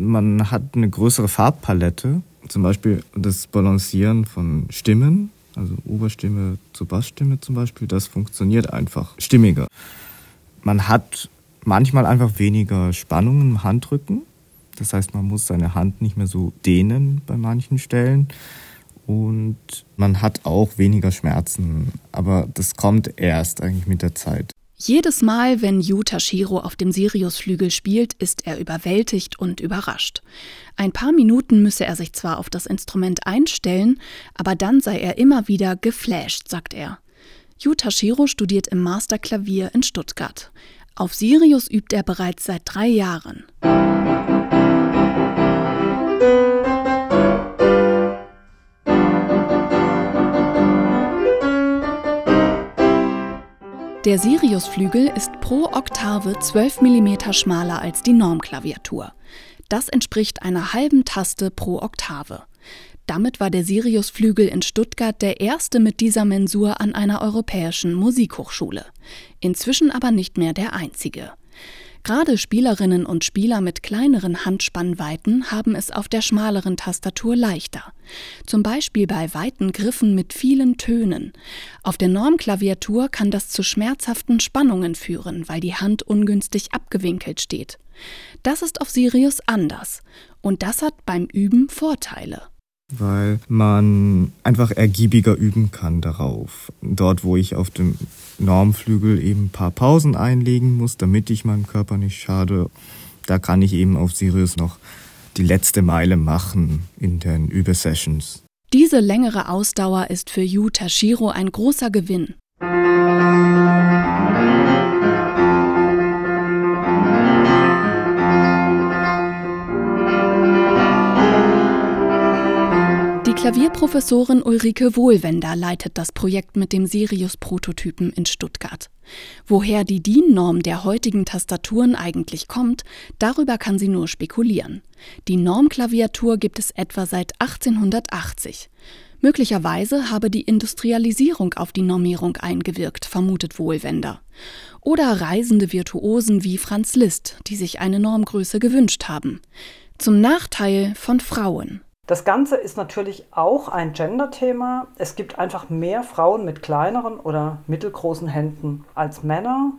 Man hat eine größere Farbpalette, zum Beispiel das Balancieren von Stimmen, also Oberstimme zu Bassstimme zum Beispiel, das funktioniert einfach stimmiger. Man hat manchmal einfach weniger Spannung im Handrücken. Das heißt, man muss seine Hand nicht mehr so dehnen bei manchen Stellen. Und man hat auch weniger Schmerzen. Aber das kommt erst eigentlich mit der Zeit. Jedes Mal, wenn Yu Tashiro auf dem Siriusflügel spielt, ist er überwältigt und überrascht. Ein paar Minuten müsse er sich zwar auf das Instrument einstellen, aber dann sei er immer wieder geflasht, sagt er. Yu Tashiro studiert im Masterklavier in Stuttgart. Auf Sirius übt er bereits seit drei Jahren. Der Siriusflügel ist pro Oktave 12 mm schmaler als die Normklaviatur. Das entspricht einer halben Taste pro Oktave. Damit war der Siriusflügel in Stuttgart der erste mit dieser Mensur an einer europäischen Musikhochschule. Inzwischen aber nicht mehr der einzige. Gerade Spielerinnen und Spieler mit kleineren Handspannweiten haben es auf der schmaleren Tastatur leichter. Zum Beispiel bei weiten Griffen mit vielen Tönen. Auf der Normklaviatur kann das zu schmerzhaften Spannungen führen, weil die Hand ungünstig abgewinkelt steht. Das ist auf Sirius anders. Und das hat beim Üben Vorteile weil man einfach ergiebiger üben kann darauf. Dort, wo ich auf dem Normflügel eben ein paar Pausen einlegen muss, damit ich meinem Körper nicht schade, da kann ich eben auf Sirius noch die letzte Meile machen in den Übersessions. Diese längere Ausdauer ist für Yu Tashiro ein großer Gewinn. Klavierprofessorin Ulrike Wohlwender leitet das Projekt mit dem Sirius-Prototypen in Stuttgart. Woher die DIN-Norm der heutigen Tastaturen eigentlich kommt, darüber kann sie nur spekulieren. Die Normklaviatur gibt es etwa seit 1880. Möglicherweise habe die Industrialisierung auf die Normierung eingewirkt, vermutet Wohlwender. Oder reisende Virtuosen wie Franz Liszt, die sich eine Normgröße gewünscht haben. Zum Nachteil von Frauen. Das Ganze ist natürlich auch ein Gender-Thema. Es gibt einfach mehr Frauen mit kleineren oder mittelgroßen Händen als Männer.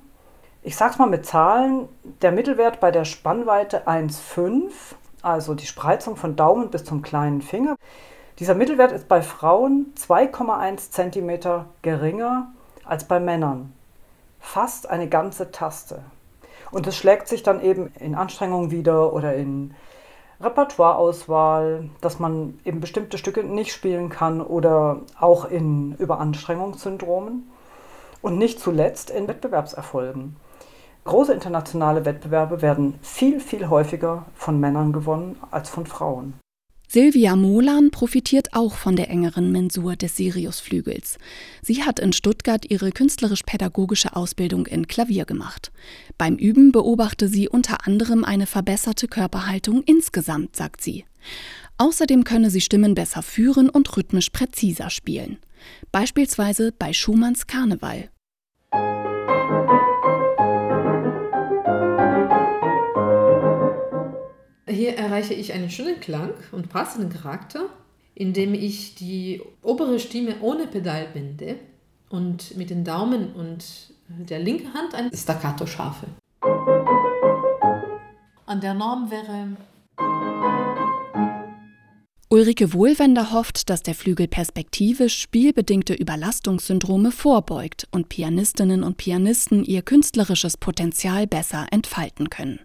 Ich sag's mal mit Zahlen. Der Mittelwert bei der Spannweite 1,5, also die Spreizung von Daumen bis zum kleinen Finger. Dieser Mittelwert ist bei Frauen 2,1 cm geringer als bei Männern. Fast eine ganze Taste. Und es schlägt sich dann eben in Anstrengungen wieder oder in Repertoireauswahl, dass man eben bestimmte Stücke nicht spielen kann oder auch in Überanstrengungssyndromen und nicht zuletzt in Wettbewerbserfolgen. Große internationale Wettbewerbe werden viel, viel häufiger von Männern gewonnen als von Frauen. Silvia Molan profitiert auch von der engeren Mensur des Siriusflügels. Sie hat in Stuttgart ihre künstlerisch-pädagogische Ausbildung in Klavier gemacht. Beim Üben beobachte sie unter anderem eine verbesserte Körperhaltung insgesamt, sagt sie. Außerdem könne sie Stimmen besser führen und rhythmisch präziser spielen. Beispielsweise bei Schumanns Karneval. Hier erreiche ich einen schönen Klang und passenden Charakter, indem ich die obere Stimme ohne Pedal binde und mit den Daumen und der linken Hand ein Staccato schaffe. An der Norm wäre Ulrike Wohlwender hofft, dass der Flügel perspektivisch spielbedingte Überlastungssyndrome vorbeugt und Pianistinnen und Pianisten ihr künstlerisches Potenzial besser entfalten können.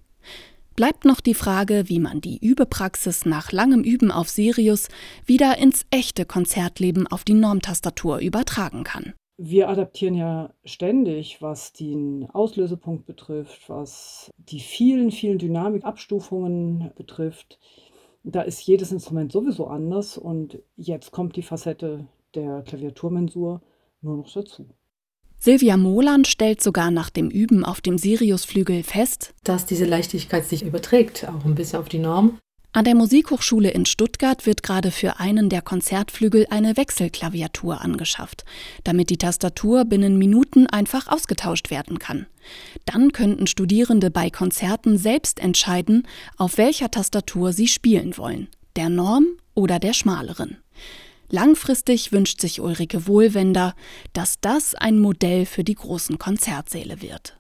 Bleibt noch die Frage, wie man die Übepraxis nach langem Üben auf Sirius wieder ins echte Konzertleben auf die Normtastatur übertragen kann. Wir adaptieren ja ständig, was den Auslösepunkt betrifft, was die vielen, vielen Dynamikabstufungen betrifft. Da ist jedes Instrument sowieso anders und jetzt kommt die Facette der Klaviaturmensur nur noch dazu. Silvia Molan stellt sogar nach dem Üben auf dem Siriusflügel fest, dass diese Leichtigkeit sich überträgt, auch ein bisschen auf die Norm. An der Musikhochschule in Stuttgart wird gerade für einen der Konzertflügel eine Wechselklaviatur angeschafft, damit die Tastatur binnen Minuten einfach ausgetauscht werden kann. Dann könnten Studierende bei Konzerten selbst entscheiden, auf welcher Tastatur sie spielen wollen, der Norm oder der schmaleren. Langfristig wünscht sich Ulrike Wohlwender, dass das ein Modell für die großen Konzertsäle wird.